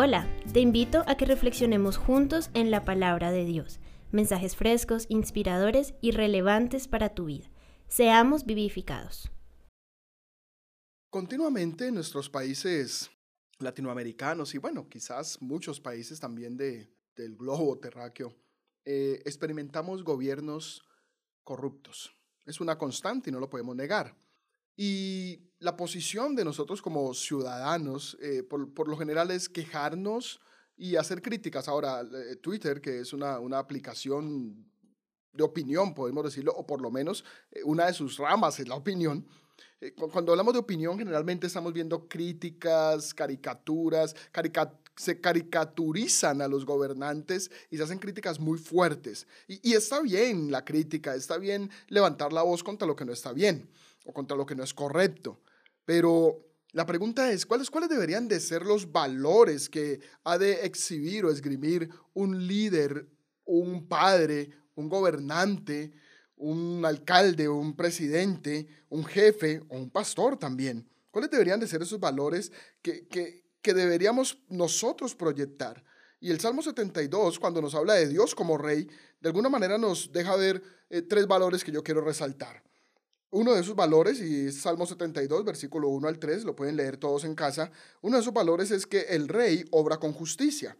Hola, te invito a que reflexionemos juntos en la palabra de Dios, mensajes frescos, inspiradores y relevantes para tu vida. Seamos vivificados. Continuamente en nuestros países latinoamericanos y bueno, quizás muchos países también de, del globo terráqueo, eh, experimentamos gobiernos corruptos. Es una constante y no lo podemos negar. Y la posición de nosotros como ciudadanos, eh, por, lo general, es quejarnos y hacer críticas. Ahora, eh, Twitter, que es una, una aplicación de opinión, podemos decirlo, o por lo menos eh, una de sus ramas es la opinión. Cuando hablamos de opinión, generalmente estamos viendo críticas, caricaturas, se caricaturizan a los gobernantes y se hacen críticas muy fuertes. Y, y está bien la crítica, está bien levantar la voz contra lo que no está bien o contra lo que no es correcto. Pero la pregunta es, ¿cuáles, ¿cuáles deberían de ser los valores que ha de exhibir o esgrimir un líder, un padre, un gobernante, un alcalde, un presidente, un jefe o un pastor también? ¿Cuáles deberían de ser esos valores que, que, que deberíamos nosotros proyectar? Y el Salmo 72, cuando nos habla de Dios como rey, de alguna manera nos deja ver eh, tres valores que yo quiero resaltar. Uno de esos valores, y es Salmo 72, versículo 1 al 3, lo pueden leer todos en casa, uno de esos valores es que el rey obra con justicia.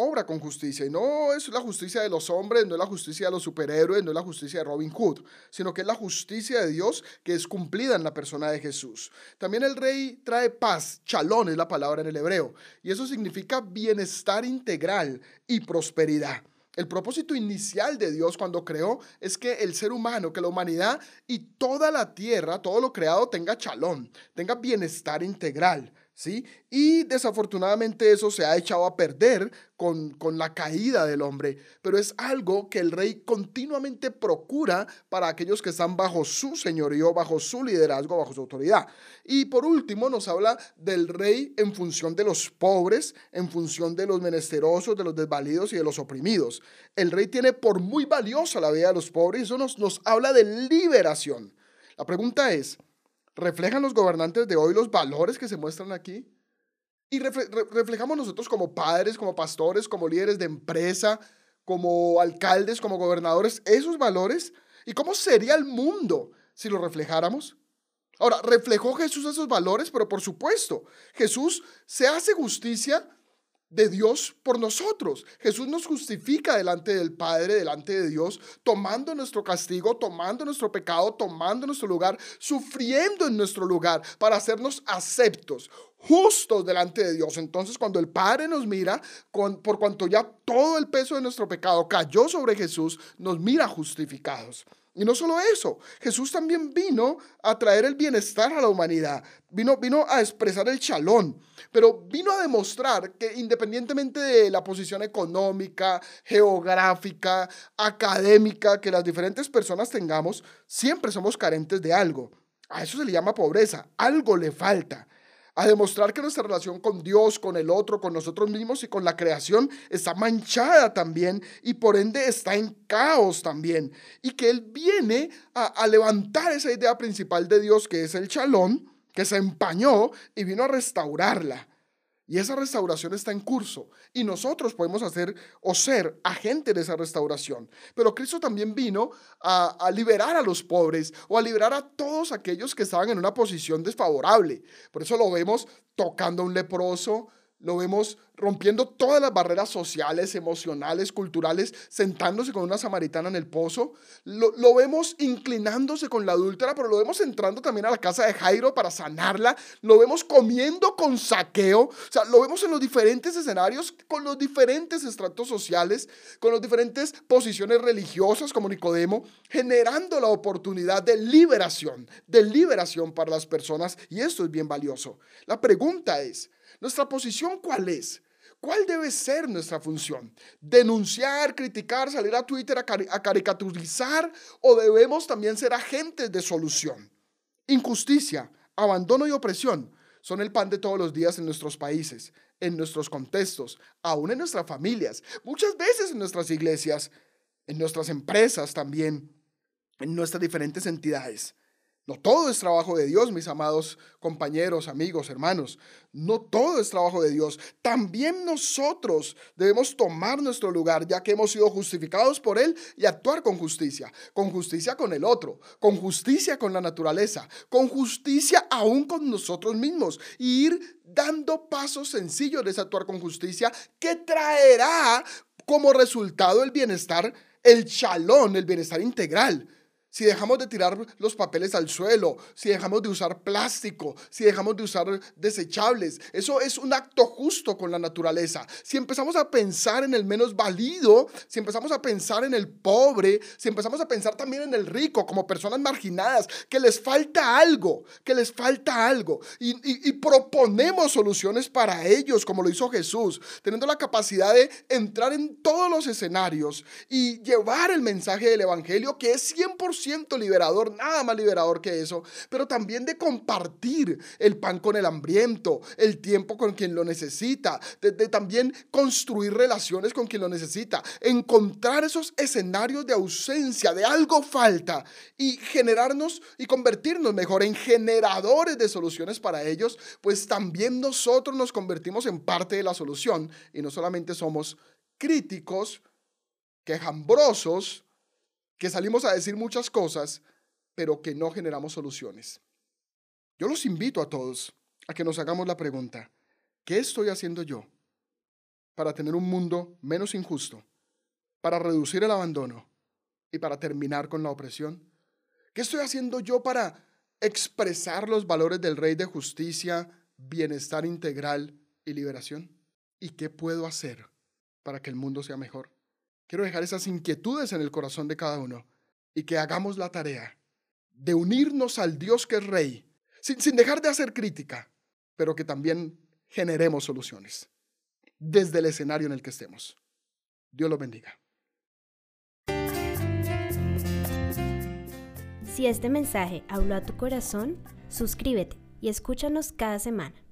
Obra con justicia. Y no es la justicia de los hombres, no es la justicia de los superhéroes, no es la justicia de Robin Hood, sino que es la justicia de Dios que es cumplida en la persona de Jesús. También el rey trae paz, chalón es la palabra en el hebreo, y eso significa bienestar integral y prosperidad. El propósito inicial de Dios cuando creó es que el ser humano, que la humanidad y toda la tierra, todo lo creado tenga chalón, tenga bienestar integral. ¿Sí? Y desafortunadamente eso se ha echado a perder con, con, la caída del hombre, pero es algo que el rey continuamente procura para aquellos que están bajo su señorío, bajo su liderazgo, bajo su autoridad. Y por último nos habla del rey en función de los pobres, en función de los menesterosos, de los desvalidos y de los oprimidos. El rey tiene por muy valiosa la vida de los pobres y eso nos, nos habla de liberación. La pregunta es, ¿Reflejan los gobernantes de hoy los valores que se muestran aquí? Y reflejamos nosotros como padres, como pastores, como líderes de empresa, como alcaldes, como gobernadores, esos valores. ¿Y cómo sería el mundo si lo reflejáramos? Ahora, ¿reflejó Jesús esos valores? Pero por supuesto, Jesús se hace justicia de Dios por nosotros. Jesús nos justifica delante del Padre, delante de Dios, tomando nuestro castigo, tomando nuestro pecado, tomando nuestro lugar, sufriendo en nuestro lugar para hacernos aceptos, justos delante de Dios. Entonces cuando el Padre nos mira, por cuanto ya todo el peso de nuestro pecado cayó sobre Jesús, nos mira justificados. Y no solo eso, Jesús también vino a traer el bienestar a la humanidad, vino, vino a expresar el chalón, pero vino a demostrar que independientemente de la posición económica, geográfica, académica que las diferentes personas tengamos, siempre somos carentes de algo. A eso se le llama pobreza, algo le falta a demostrar que nuestra relación con Dios, con el otro, con nosotros mismos y con la creación está manchada también y por ende está en caos también. Y que Él viene a, levantar esa idea principal de Dios que es el chalón, que se empañó y vino a restaurarla. Y esa restauración está en curso. Y nosotros podemos hacer o ser agentes de esa restauración. Pero Cristo también vino a, liberar a los pobres o a liberar a todos aquellos que estaban en una posición desfavorable. Por eso lo vemos tocando a un leproso, lo vemos rompiendo todas las barreras sociales, emocionales, culturales, sentándose con una samaritana en el pozo. Lo, lo, vemos inclinándose con la adúltera, pero lo vemos entrando también a la casa de Jairo para sanarla. Lo vemos comiendo con saqueo. O sea, lo vemos en los diferentes escenarios, con los diferentes estratos sociales, con las diferentes posiciones religiosas como Nicodemo, generando la oportunidad de liberación, de liberación para las personas. Y esto es bien valioso. La pregunta es, ¿Nuestra posición cuál es? ¿Cuál debe ser nuestra función? ¿Denunciar, criticar, salir a Twitter a, caricaturizar o debemos también ser agentes de solución? Injusticia, abandono y opresión son el pan de todos los días en nuestros países, en nuestros contextos, aún en nuestras familias, muchas veces en nuestras iglesias, en nuestras empresas también, en nuestras diferentes entidades. No todo es trabajo de Dios, mis amados compañeros, amigos, hermanos. No todo es trabajo de Dios. También nosotros debemos tomar nuestro lugar, ya que hemos sido justificados por Él y actuar con justicia. Con justicia con el otro, con justicia con la naturaleza, con justicia aún con nosotros mismos. Y ir dando pasos sencillos de actuar con justicia que traerá como resultado el bienestar, el chalón, el bienestar integral si dejamos de tirar los papeles al suelo, si dejamos de usar plástico, si dejamos de usar desechables, eso es un acto justo con la naturaleza. Si empezamos a pensar en el menos válido, si empezamos a pensar en el pobre, si empezamos a pensar también en el rico como personas marginadas, que les falta algo, que les falta algo, y, y proponemos soluciones para ellos, como lo hizo Jesús, teniendo la capacidad de entrar en todos los escenarios y llevar el mensaje del Evangelio que es 100% liberador, nada más liberador que eso, pero también de compartir el pan con el hambriento, el tiempo con quien lo necesita, de, también construir relaciones con quien lo necesita, encontrar esos escenarios de ausencia, de algo falta y generarnos y convertirnos mejor en generadores de soluciones para ellos, pues también nosotros nos convertimos en parte de la solución y no solamente somos críticos, quejambrosos, que salimos a decir muchas cosas, pero que no generamos soluciones. Yo los invito a todos a que nos hagamos la pregunta, ¿qué estoy haciendo yo para tener un mundo menos injusto, para reducir el abandono y para terminar con la opresión? ¿Qué estoy haciendo yo para expresar los valores del Rey de justicia, bienestar integral y liberación? ¿Y qué puedo hacer para que el mundo sea mejor? Quiero dejar esas inquietudes en el corazón de cada uno y que hagamos la tarea de unirnos al Dios que es Rey, sin, dejar de hacer crítica, pero que también generemos soluciones desde el escenario en el que estemos. Dios lo bendiga. Si este mensaje habló a tu corazón, suscríbete y escúchanos cada semana.